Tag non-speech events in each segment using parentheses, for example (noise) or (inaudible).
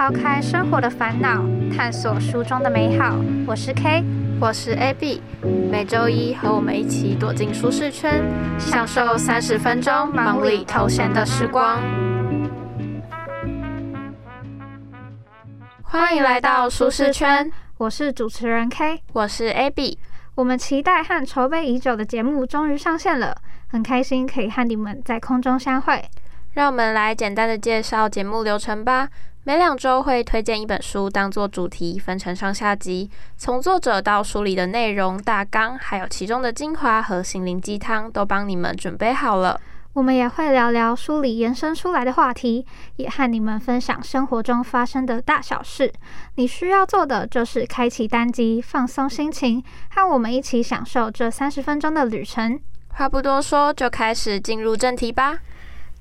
抛开生活的烦恼，探索书中的美好。我是 K，我是 AB，每周一和我们一起躲进舒适圈，享受三十分钟忙里偷闲的时光。欢迎来到舒适圈，我是主持人 K，我是 AB。我们期待和筹备已久的节目终于上线了，很开心可以和你们在空中相会。让我们来简单的介绍节目流程吧。每两周会推荐一本书当做主题，分成上下集，从作者到书里的内容大纲，还有其中的精华和心灵鸡汤，都帮你们准备好了。我们也会聊聊书里延伸出来的话题，也和你们分享生活中发生的大小事。你需要做的就是开启单机，放松心情，和我们一起享受这三十分钟的旅程。话不多说，就开始进入正题吧。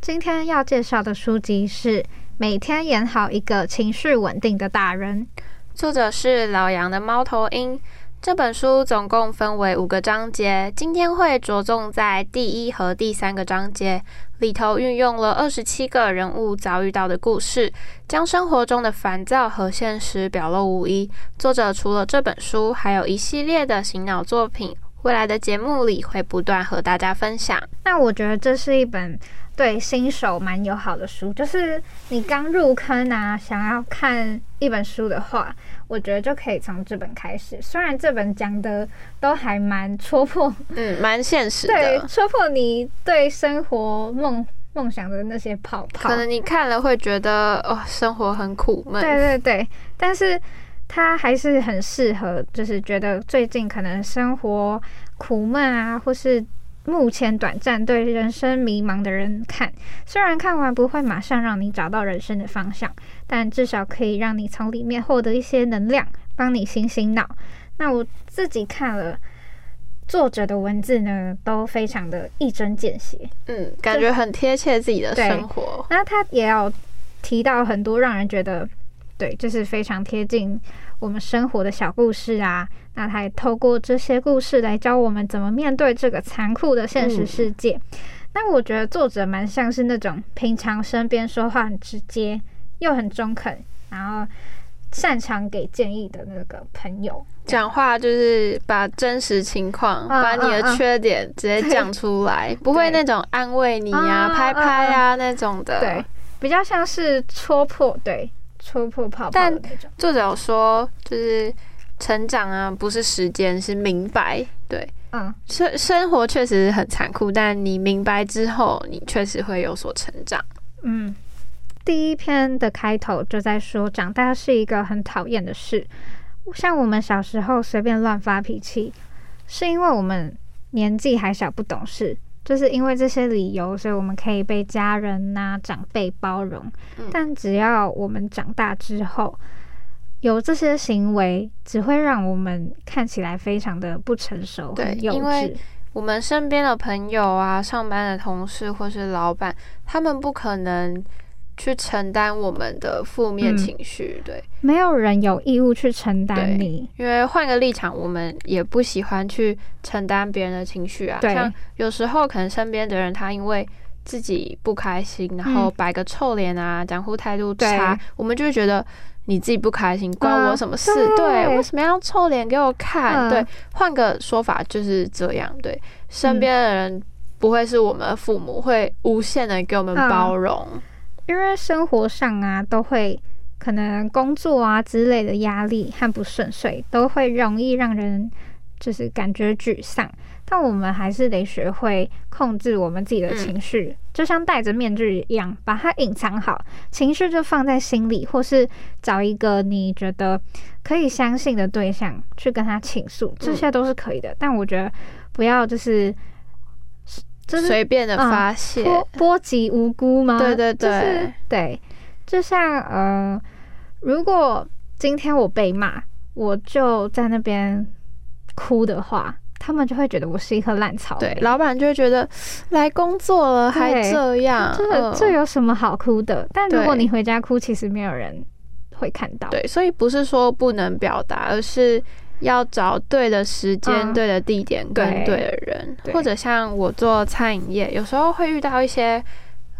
今天要介绍的书籍是《每天演好一个情绪稳定的大人》，作者是老杨的猫头鹰。这本书总共分为五个章节，今天会着重在第一和第三个章节里头，运用了二十七个人物遭遇到的故事，将生活中的烦躁和现实表露无遗。作者除了这本书，还有一系列的醒脑作品，未来的节目里会不断和大家分享。那我觉得这是一本。对新手蛮友好的书，就是你刚入坑啊，想要看一本书的话，我觉得就可以从这本开始。虽然这本讲的都还蛮戳破，嗯，蛮现实的，对，戳破你对生活梦梦想的那些泡泡。可能你看了会觉得哦，生活很苦闷。对对对，但是它还是很适合，就是觉得最近可能生活苦闷啊，或是。目前短暂对人生迷茫的人看，虽然看完不会马上让你找到人生的方向，但至少可以让你从里面获得一些能量，帮你醒醒脑。那我自己看了作者的文字呢，都非常的一针见血，嗯，感觉很贴切自己的生活。那他也有提到很多让人觉得，对，就是非常贴近。我们生活的小故事啊，那他也透过这些故事来教我们怎么面对这个残酷的现实世界。那我觉得作者蛮像是那种平常身边说话很直接又很中肯，然后擅长给建议的那个朋友。讲话就是把真实情况，把你的缺点直接讲出来，(laughs) 不会那种安慰你呀、拍拍啊那种的。对，比较像是戳破对。戳破泡泡的那种。作者说，就是成长啊，不是时间，是明白。对，嗯，生生活确实很残酷，但你明白之后，你确实会有所成长。嗯，第一篇的开头就在说，长大是一个很讨厌的事。像我们小时候随便乱发脾气，是因为我们年纪还小，不懂事。就是因为这些理由，所以我们可以被家人呐、长辈包容。但只要我们长大之后，有这些行为，只会让我们看起来非常的不成熟、很幼稚。我们身边的朋友啊、上班的同事或是老板，他们不可能。去承担我们的负面情绪，对，没有人有义务去承担你。因为换个立场，我们也不喜欢去承担别人的情绪啊。像有时候可能身边的人他因为自己不开心，然后摆个臭脸啊，讲话态度差，我们就会觉得你自己不开心，关我什么事？对，为什么要臭脸给我看？对，换个说法就是这样。对，身边的人不会是我们的父母，会无限的给我们包容。因为生活上啊，都会可能工作啊之类的压力和不顺遂，都会容易让人就是感觉沮丧。但我们还是得学会控制我们自己的情绪，就像戴着面具一样，把它隐藏好，情绪就放在心里，或是找一个你觉得可以相信的对象去跟他倾诉，这些都是可以的。但我觉得不要就是。随便的发泄，波及无辜吗？对对对，对，就像呃，如果今天我被骂，我就在那边哭的话，他们就会觉得我是一颗烂草莓。对，老板就会觉得来工作了还这样，这这有什么好哭的？但如果你回家哭，其实没有人会看到。对，所以不是说不能表达，而是。要找对的时间、对的地点跟对。的人，或者像我做餐饮业，有时候会遇到一些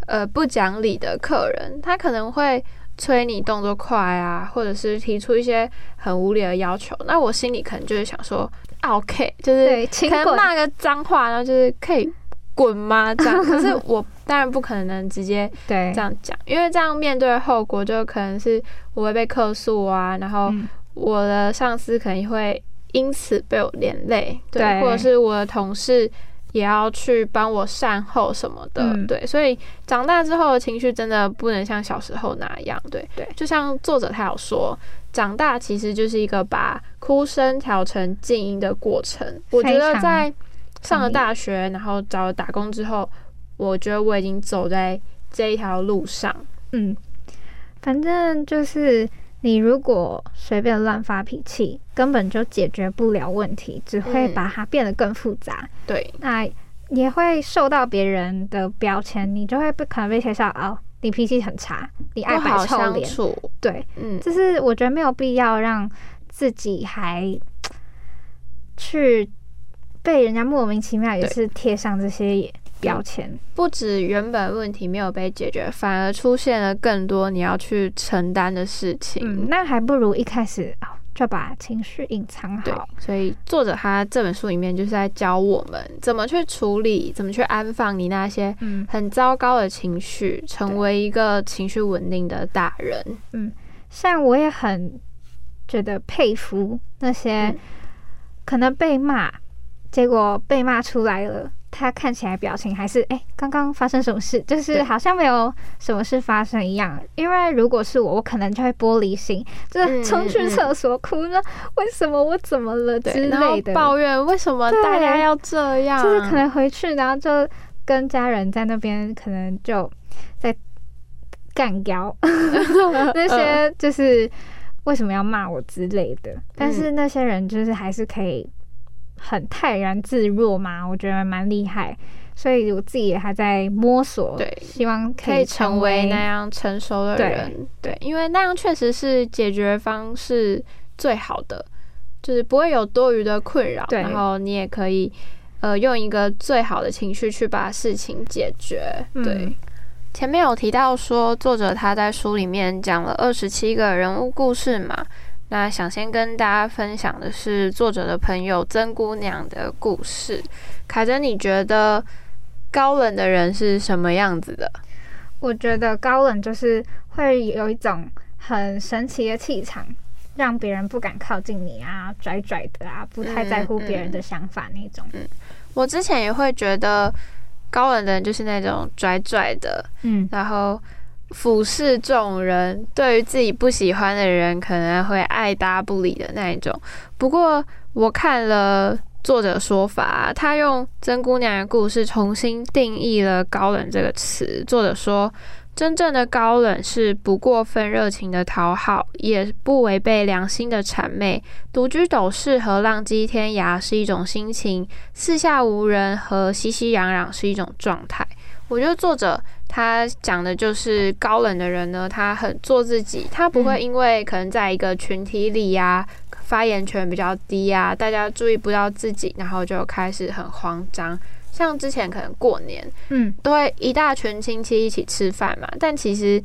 呃不讲理的客人，他可能会催你动作快啊，或者是提出一些很无理的要求，那我心里可能就是想说，OK，就是可能骂个脏话，然后就是可以滚吗？这样，(laughs) 可是我当然不可能直接这样讲，因为这样面对后果就可能是我会被客诉啊，然后我的上司可能会因此被我连累，对，或者是我的同事。也要去帮我善后什么的，对，所以长大之后的情绪真的不能像小时候那样，对对。就像作者他有说，长大其实就是一个把哭声调成静音的过程。我觉得在上了大学，然后找了打工之后，我觉得我已经走在这一条路上。嗯，反正就是。你如果随便乱发脾气，根本就解决不了问题，只会把它变得更复杂。对，那也会受到别人的标签，你就会被可能被贴上哦，你脾气很差，你爱摆臭脸。对，嗯，就是我觉得没有必要让自己还去被人家莫名其妙也是贴上这些。标签不止原本问题没有被解决，反而出现了更多你要去承担的事情。嗯，那还不如一开始就把情绪隐藏好。所以作者他这本书里面就是在教我们怎么去处理，怎么去安放你那些很糟糕的情绪，成为一个情绪稳定的大人。嗯，像我也很觉得佩服那些可能被骂，结果被骂出来了。他看起来表情还是哎，刚刚发生什么事？(laughs) 就是好像没有什么事发生一样。因为如果是我，我可能就会玻璃心，就是冲去厕所哭了，为什么我怎么了之类的，抱怨为什么大家要这样，就是可能回去然后就跟家人在那边，可能就在干掉 (laughs) (laughs) 那些，就是为什么要骂我之类的。但是那些人就是还是可以。很泰然自若嘛，我觉得蛮厉害，所以我自己也还在摸索，对，希望可以成为那样成熟的人，对，因为那样确实是解决方式最好的，就是不会有多余的困扰，然后你也可以呃用一个最好的情绪去把事情解决。对，前面有提到说作者他在书里面讲了二十七个人物故事嘛。那想先跟大家分享的是作者的朋友曾姑娘的故事。凯珍，你觉得高冷的人是什么样子的？我觉得高冷就是会有一种很神奇的气场，让别人不敢靠近你啊，拽拽的啊，不太在乎别人的想法那种。嗯，我之前也会觉得高冷的人就是那种拽拽的，嗯，然后。俯视众人，对于自己不喜欢的人，可能会爱搭不理的那一种。不过，我看了作者说法，他用曾姑娘的故事重新定义了“高冷”这个词。作者说，真正的高冷是不过分热情的讨好，也不违背良心的谄媚。独居斗室和浪迹天涯是一种心情，四下无人和熙熙攘攘是一种状态。我觉得作者。他讲的就是高冷的人呢，他很做自己，他不会因为可能在一个群体里呀，发言权比较低呀，大家注意不到自己，然后就开始很慌张。像之前可能过年，嗯，都会一大群亲戚一起吃饭嘛，但其实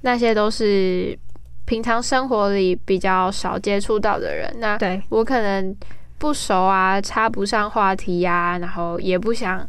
那些都是平常生活里比较少接触到的人。那我可能不熟啊，插不上话题呀，然后也不想。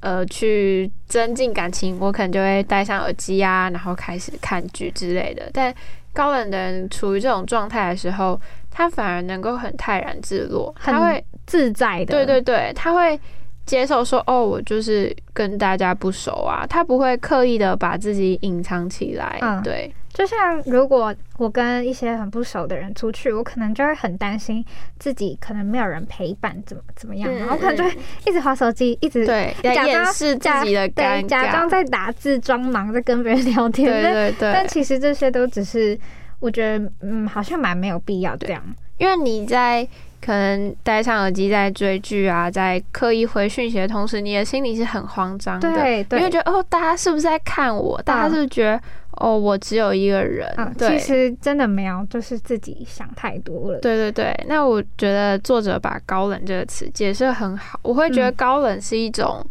呃，去增进感情，我可能就会戴上耳机啊，然后开始看剧之类的。但高冷的人处于这种状态的时候，他反而能够很泰然自若，他会自在的。对对对，他会接受说，哦，我就是跟大家不熟啊，他不会刻意的把自己隐藏起来。嗯，对。就像如果我跟一些很不熟的人出去，我可能就会很担心自己可能没有人陪伴，怎么怎么样，然后可能就会一直划手机，一直对假装自己的对假装在打字装忙，在跟别人聊天，对对对。但其实这些都只是我觉得嗯，好像蛮没有必要这样，因为你在可能戴上耳机在追剧啊，在刻意回讯息的同时，你的心里是很慌张的，对，因为觉得哦，大家是不是在看我？大家是不是觉得？哦，我只有一个人。其实真的没有，就是自己想太多了。对对对，那我觉得作者把“高冷”这个词解释很好。我会觉得高冷是一种，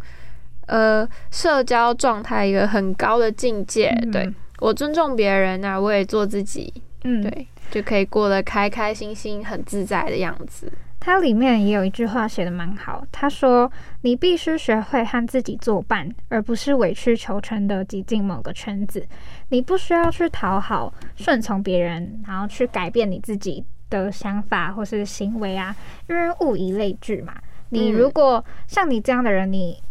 呃，社交状态一个很高的境界。对，我尊重别人啊，我也做自己，嗯，对，就可以过得开开心心、很自在的样子。它里面也有一句话写的蛮好，他说：“你必须学会和自己作伴，而不是委曲求全的挤进某个圈子。你不需要去讨好、顺从别人，然后去改变你自己的想法或是行为啊，因为物以类聚嘛。你如果像你这样的人，你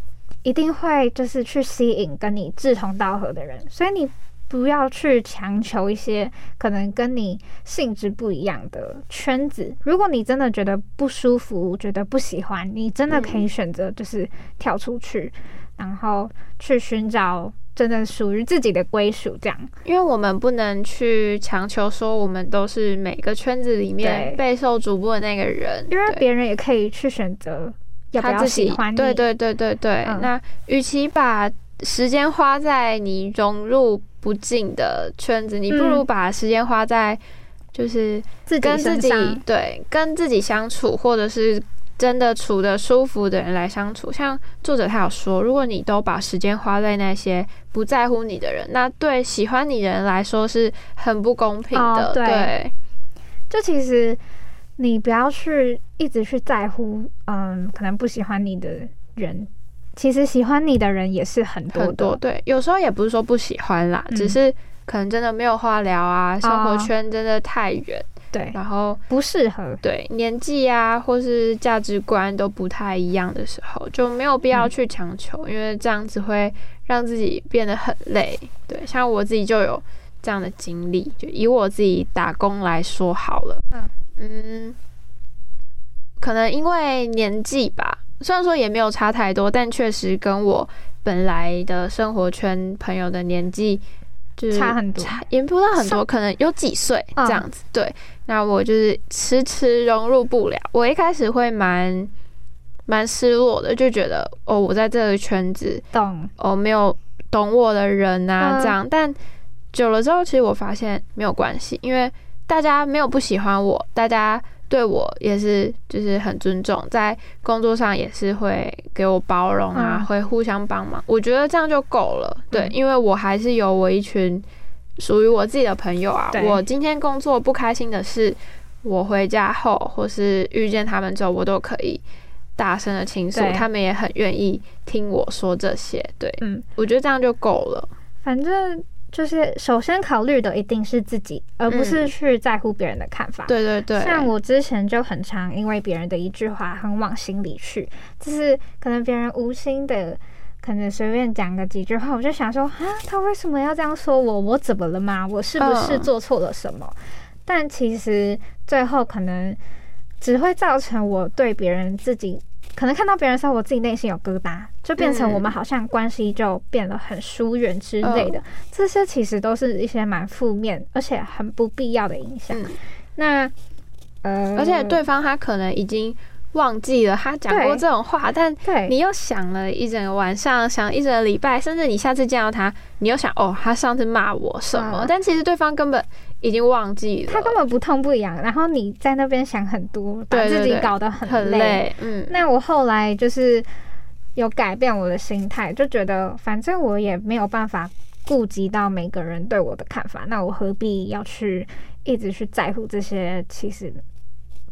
一定会就是去吸引跟你志同道合的人，所以你。”不要去强求一些可能跟你性质不一样的圈子。如果你真的觉得不舒服，觉得不喜欢，你真的可以选择就是跳出去，然后去寻找真的属于自己的归属。这样，因为我们不能去强求说我们都是每个圈子里面备受瞩目的那个人，因为别人也可以去选择要不要喜欢你。对对对对对。那与其把时间花在你融入。不进的圈子，你不如把时间花在就是跟自己对跟自己相处，或者是真的处的舒服的人来相处。像作者他有说，如果你都把时间花在那些不在乎你的人，那对喜欢你的人来说是很不公平的。对，就其实你不要去一直去在乎，嗯，可能不喜欢你的人。其实喜欢你的人也是很多很多，对，有时候也不是说不喜欢啦，只是可能真的没有话聊啊，生活圈真的太远，对，然后不适合，对，年纪啊或是价值观都不太一样的时候，就没有必要去强求，因为这样子会让自己变得很累。对，像我自己就有这样的经历，就以我自己打工来说好了，嗯，可能因为年纪吧。虽然说也没有差太多，但确实跟我本来的生活圈朋友的年纪就是差很多，也不到很多，可能有几岁这样子。对，那我就是迟迟融入不了。我一开始会蛮蛮失落的，就觉得哦，我在这个圈子懂哦，没有懂我的人啊，这样。但久了之后，其实我发现没有关系，因为大家没有不喜欢我，大家。对我也是，就是很尊重，在工作上也是会给我包容啊，会互相帮忙。我觉得这样就够了。对，因为我还是有我一群属于我自己的朋友啊。我今天工作不开心的事，我回家后或是遇见他们之后，我都可以大声的倾诉，他们也很愿意听我说这些。对，嗯，我觉得这样就够了。反正。就是首先考虑的一定是自己，而不是去在乎别人的看法。对对对，像我之前就很常因为别人的一句话很往心里去，就是可能别人无心的，可能随便讲个几句话，我就想说啊，他为什么要这样说我？我怎么了吗？我是不是做错了什么？但其实最后可能只会造成我对别人自己。可能看到别人候，我自己内心有疙瘩，就变成我们好像关系就变得很疏远之类的。这些其实都是一些蛮负面，而且很不必要的影响。那呃，而且对方他可能已经忘记了他讲过这种话，但你又想了一整个晚上，想一整个礼拜，甚至你下次见到他，你又想哦，他上次骂我什么？但其实对方根本。已经忘记了，他根本不痛不痒，然后你在那边想很多，把自己搞得很累。嗯，那我后来就是有改变我的心态，就觉得反正我也没有办法顾及到每个人对我的看法，那我何必要去一直去在乎这些？其实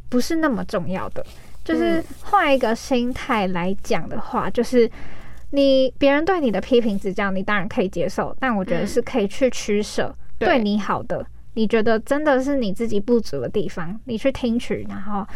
不是那么重要的。就是换一个心态来讲的话，就是你别人对你的批评指教，你当然可以接受，但我觉得是可以去取舍对你好的。你觉得真的是你自己不足的地方，你去听取，然后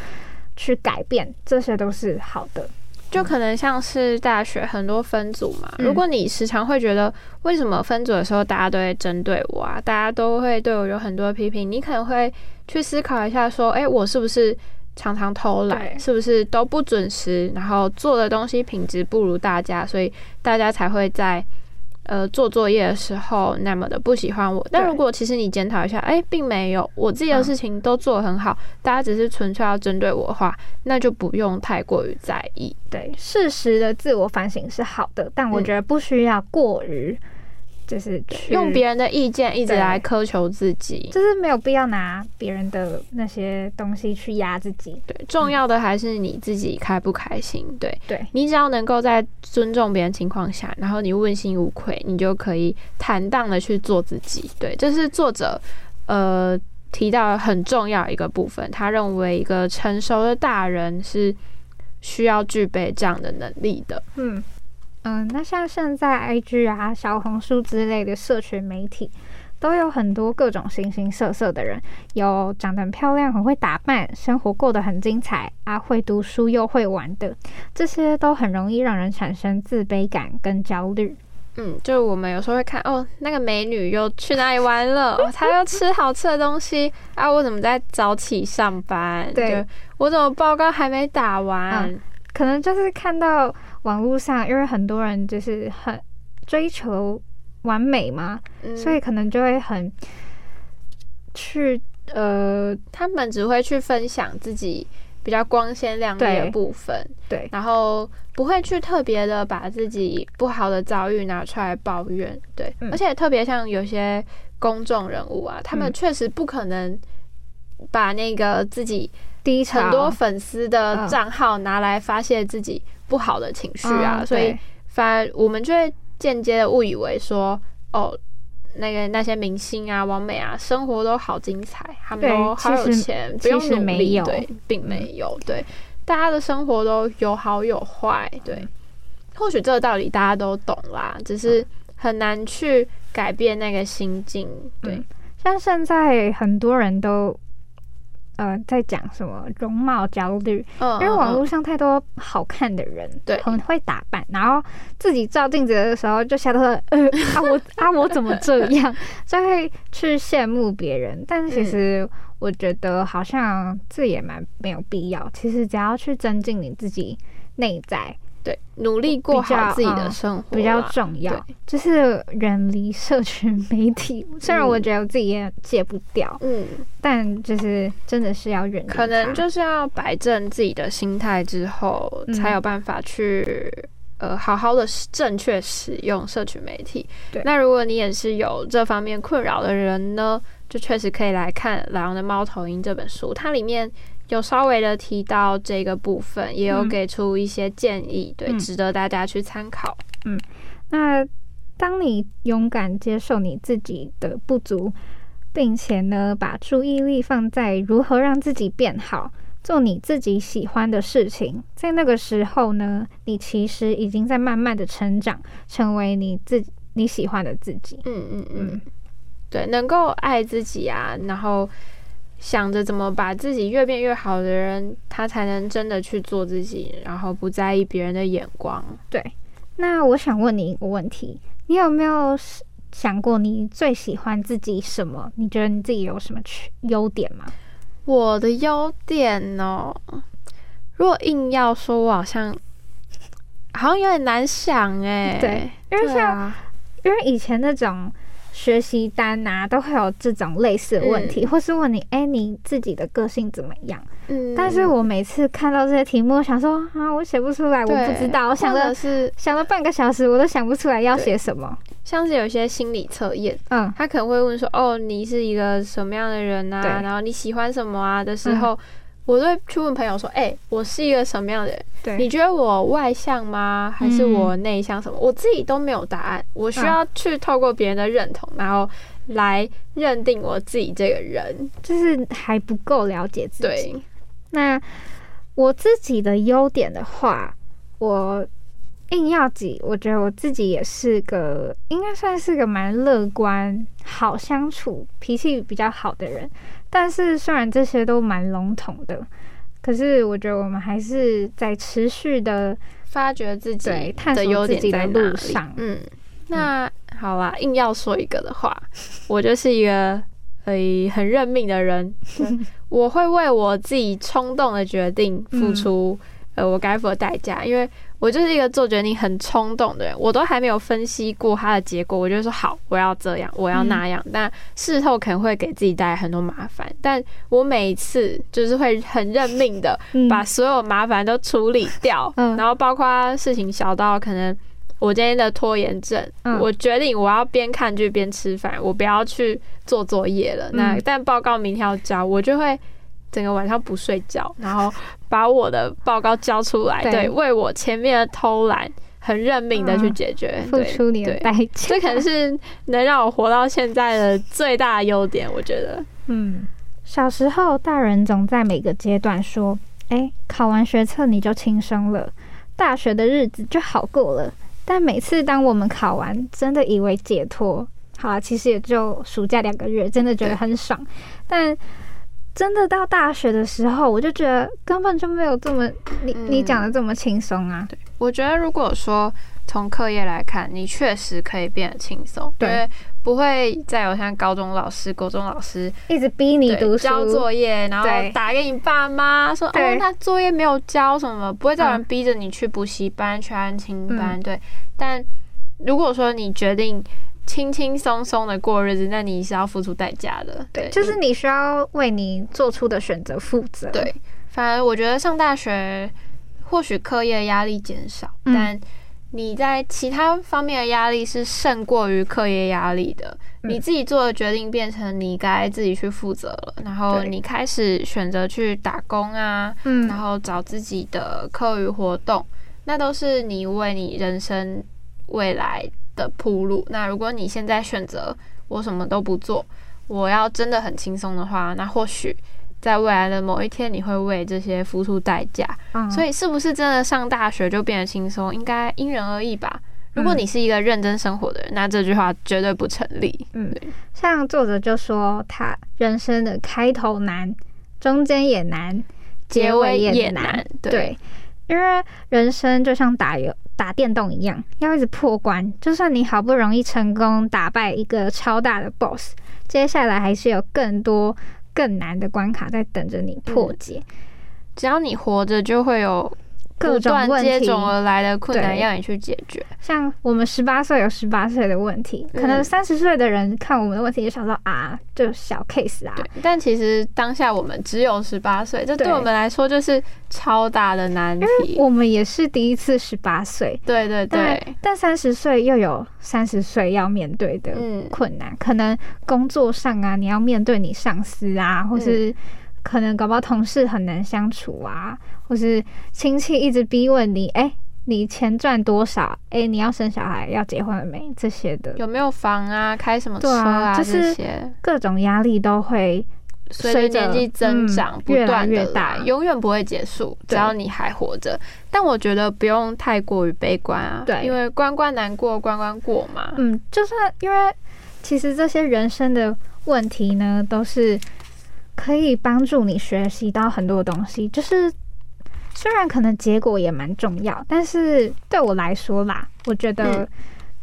去改变，这些都是好的。就可能像是大学很多分组嘛，如果你时常会觉得为什么分组的时候大家都会针对我啊，大家都会对我有很多批评，你可能会去思考一下，说，哎，我是不是常常偷懒，是不是都不准时，然后做的东西品质不如大家，所以大家才会在。呃，做作业的时候那么的不喜欢我，但如果其实你检讨一下，哎，并没有，我自己的事情都做得很好，大家只是纯粹要针对我的话，那就不用太过于在意。对，适时的自我反省是好的，但我觉得不需要过于就是用别人的意见一直来苛求自己，就是没有必要拿别人的那些东西去压自己。对，重要的还是你自己开不开心。对，对你只要能够在尊重别人情况下，然后你问心无愧，你就可以坦荡的去做自己。对，这是作者呃提到很重要一个部分，他认为一个成熟的大人是需要具备这样的能力的。嗯。嗯，那像现在 IG 啊、小红书之类的社群媒体，都有很多各种形形色色的人，有长得很漂亮、很会打扮、生活过得很精彩啊，会读书又会玩的，这些都很容易让人产生自卑感跟焦虑。嗯，就我们有时候会看哦，那个美女又去哪里玩了？(laughs) 她又吃好吃的东西啊，我怎么在早起上班？对，我怎么报告还没打完？可能就是看到。网络上，因为很多人就是很追求完美嘛，所以可能就会很去呃，他们只会去分享自己比较光鲜亮丽的部分，对，然后不会去特别的把自己不好的遭遇拿出来抱怨，对，而且特别像有些公众人物啊，他们确实不可能把那个自己低很多粉丝的账号拿来发泄自己。不好的情绪啊，所以反而我们就会间接的误以为说，哦，那个那些明星啊、王美啊，生活都好精彩，他们都好有钱，不用努力，对，并没有，对，大家的生活都有好有坏，对，或许这个道理大家都懂啦，只是很难去改变那个心境，对，像现在很多人都。呃，在讲什么容貌焦虑？嗯，因为网络上太多好看的人，对，很会打扮，然后自己照镜子的时候就吓到，(laughs) 呃啊我啊我怎么这样？(laughs) 就会去羡慕别人。但是其实我觉得好像这也蛮没有必要。其实只要去增进你自己内在。对，努力过好自己的生活比较重要。就是远离社群媒体，虽然我觉得我自己也戒不掉，嗯，但就是真的是要远离。可能就是要摆正自己的心态之后，才有办法去呃好好的正确使用社群媒体。对，那如果你也是有这方面困扰的人呢，就确实可以来看《老杨的猫头鹰》这本书，它里面。有稍微的提到这个部分，也有给出一些建议，对，值得大家去参考。嗯，那当你勇敢接受你自己的不足，并且呢，把注意力放在如何让自己变好，做你自己喜欢的事情，在那个时候呢，你其实已经在慢慢的成长，成为你自你喜欢的自己。嗯嗯嗯，对，能够爱自己啊，然后。想着怎么把自己越变越好的人，他才能真的去做自己，然后不在意别人的眼光。对，那我想问你一个问题：你有没有想过你最喜欢自己什么？你觉得你自己有什么缺优点吗？我的优点呢？如果硬要说，我好像好像有点难想哎。对，因为像因为以前那种。学习单啊，都会有这种类似的问题，或是问你，哎，你自己的个性怎么样？嗯，但是我每次看到这些题目，想说啊，我写不出来，我不知道，我想的是想了半个小时，我都想不出来要写什么。像是有一些心理测验，嗯，他可能会问说，哦，你是一个什么样的人啊？然后你喜欢什么啊？的时候。我都会去问朋友说：“哎，我是一个什么样的人？对，你觉得我外向吗？还是我内向？什么？我自己都没有答案。我需要去透过别人的认同，然后来认定我自己这个人，就是还不够了解自己。那我自己的优点的话，我硬要挤，我觉得我自己也是个，应该算是个蛮乐观、好相处、脾气比较好的人。”但是虽然这些都蛮笼统的，可是我觉得我们还是在持续的发掘自己、探索自己的路上。嗯，那好啦，硬要说一个的话，我就是一个呃很认命的人，(laughs) 我会为我自己冲动的决定付出呃我该付的代价，因为。我就是一个做决定很冲动的人，我都还没有分析过它的结果，我就说好，我要这样，我要那样。但事后可能会给自己带来很多麻烦，但我每一次就是会很认命的把所有麻烦都处理掉，然后包括事情小到可能我今天的拖延症，我决定我要边看剧边吃饭，我不要去做作业了。那但报告明天要交，我就会整个晚上不睡觉，然后把我的报告交出来。对，为我前面的偷懒很认命的去解决，付出你的代价。这可能是能让我活到现在的最大的优点，我觉得。嗯，小时候大人总在每个阶段说：“哎，考完学测你就轻生了，大学的日子就好过了。”但每次当我们考完，真的以为解脱，好，其实也就暑假两个月，真的觉得很爽。但真的到大学的时候，我就觉得根本就没有这么你你讲的这么轻松啊。对，我觉得如果说从课业来看，你确实可以变得轻松，对。不会再有像高中老师、高中老师一直逼你读书、交作业，然后打给你爸妈说：“哦，他作业没有交什么。”不会再有人逼着你去补习班、去安亲班。对，但如果说你决定轻轻松松的过日子，那你是要付出代价的。对，就是你需要为你做出的选择负责。对，反而我觉得上大学或许课业压力减少，但。你在其他方面的压力是胜过于课业压力的，你自己做的决定变成你该自己去负责了，然后你开始选择去打工啊，嗯，然后找自己的课余活动，那都是你为你人生未来的铺路。那如果你现在选择我什么都不做，我要真的很轻松的话，那或许。在未来的某一天，你会为这些付出代价。所以，是不是真的上大学就变得轻松？应该因人而异吧。如果你是一个认真生活的人，那这句话绝对不成立。嗯，像作者就说，他人生的开头难，中间也难，结尾也难。对，因为人生就像打游打电动一样，要一直破关。就算你好不容易成功打败一个超大的 BOSS，接下来还是有更多。更难的关卡在等着你破解。只要你活着，就会有。各种接踵而来的困难要你去解决，像我们十八岁有十八岁的问题，可能三十岁的人看我们的问题就想到啊，就小 case 啊。对，但其实当下我们只有十八岁，这对我们来说就是超大的难题。我们也是第一次十八岁，对对对。但三十岁又有三十岁要面对的困难，可能工作上啊，你要面对你上司啊，或是。可能搞不好同事很难相处啊，或是亲戚一直逼问你，哎，你钱赚多少？哎，你要生小孩，要结婚了没？这些的有没有房啊？开什么车啊？这些各种压力都会随着年纪增长不断越大，永远不会结束。只要你还活着，但我觉得不用太过于悲观啊，对，因为关关难过关关过嘛。嗯，就算因为其实这些人生的问题呢，都是。可以帮助你学习到很多东西，就是虽然可能结果也蛮重要，但是对我来说啦，我觉得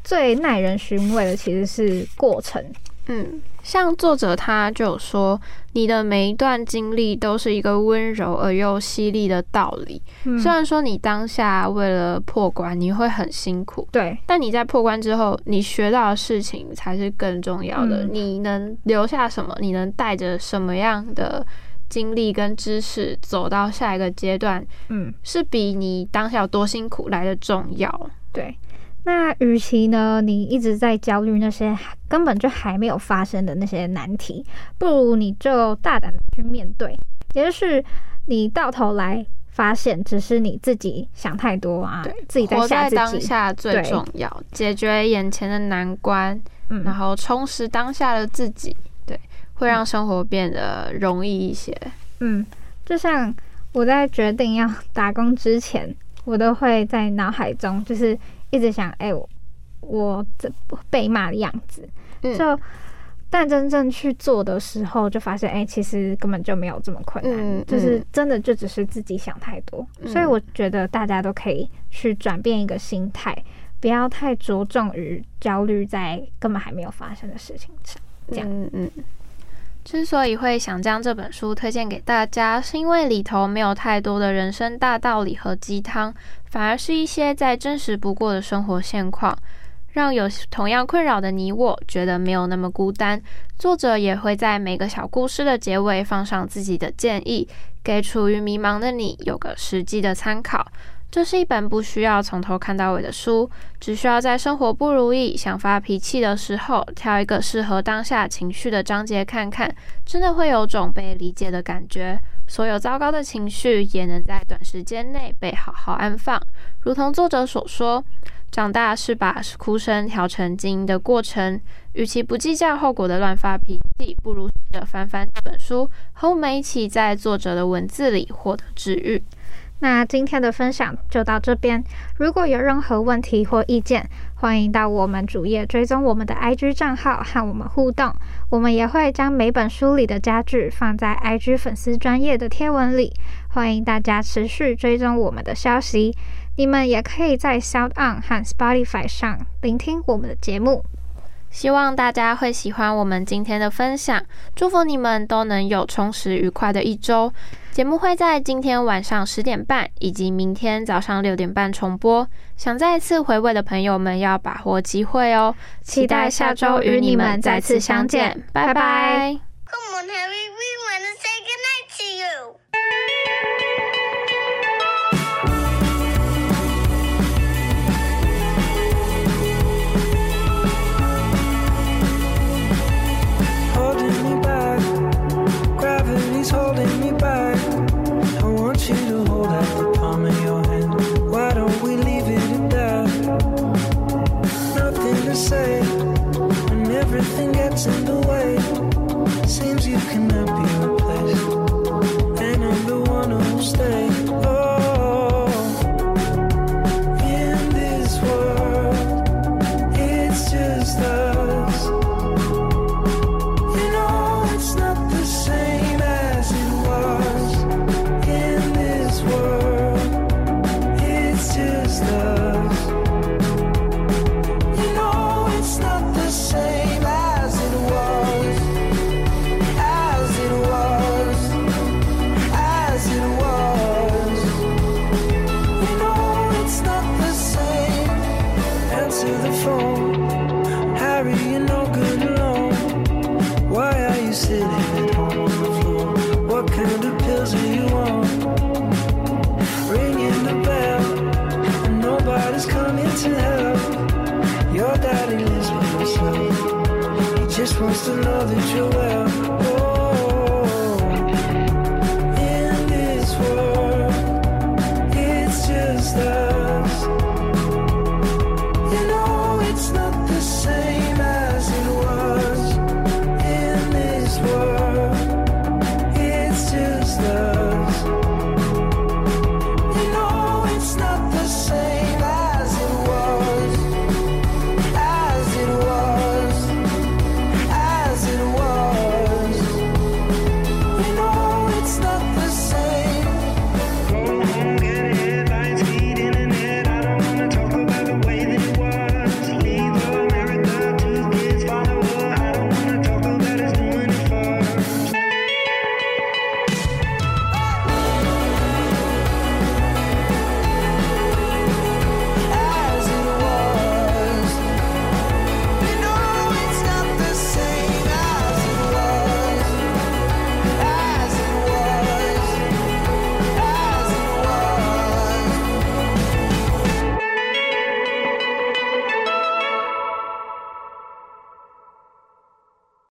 最耐人寻味的其实是过程。嗯，像作者他就有说，你的每一段经历都是一个温柔而又犀利的道理。虽然说你当下为了破关你会很辛苦，对，但你在破关之后，你学到的事情才是更重要的。你能留下什么？你能带着什么样的经历跟知识走到下一个阶段？嗯，是比你当下有多辛苦来的重要。对。那与其呢，你一直在焦虑那些根本就还没有发生的那些难题，不如你就大胆的去面对。也许你到头来发现，只是你自己想太多啊，对，自己在吓自己。活在当下最重要，解决眼前的难关，嗯然后充实当下的自己，对，会让生活变得容易一些。嗯，就像我在决定要打工之前，我都会在脑海中就是。一直想，哎，我这被骂的样子，就但真正去做的时候，就发现，哎，其实根本就没有这么困难，就是真的就只是自己想太多。所以我觉得大家都可以去转变一个心态，不要太着重于焦虑在根本还没有发生的事情上。这样，嗯嗯。之所以会想将这本书推荐给大家，是因为里头没有太多的人生大道理和鸡汤。反而是一些再真实不过的生活现况，让有同样困扰的你我觉得没有那么孤单。作者也会在每个小故事的结尾放上自己的建议，给处于迷茫的你有个实际的参考。这是一本不需要从头看到尾的书，只需要在生活不如意、想发脾气的时候，挑一个适合当下情绪的章节看看，真的会有种被理解的感觉。所有糟糕的情绪也能在短时间内被好好安放，如同作者所说，长大是把哭声调成静音的过程。与其不计较后果的乱发脾气，不如试着翻翻这本书，和我们一起在作者的文字里获得治愈。那今天的分享就到这边。如果有任何问题或意见，欢迎到我们主页追踪我们的 IG 账号和我们互动。我们也会将每本书里的家具放在 IG 粉丝专业的贴文里，欢迎大家持续追踪我们的消息。你们也可以在 Sound On 和 Spotify 上聆听我们的节目。希望大家会喜欢我们今天的分享，祝福你们都能有充实愉快的一周。节目会在今天晚上十点半以及明天早上六点半重播。想再次回味的朋友们要把握机会哦！期待下周与你们再次相见，拜拜。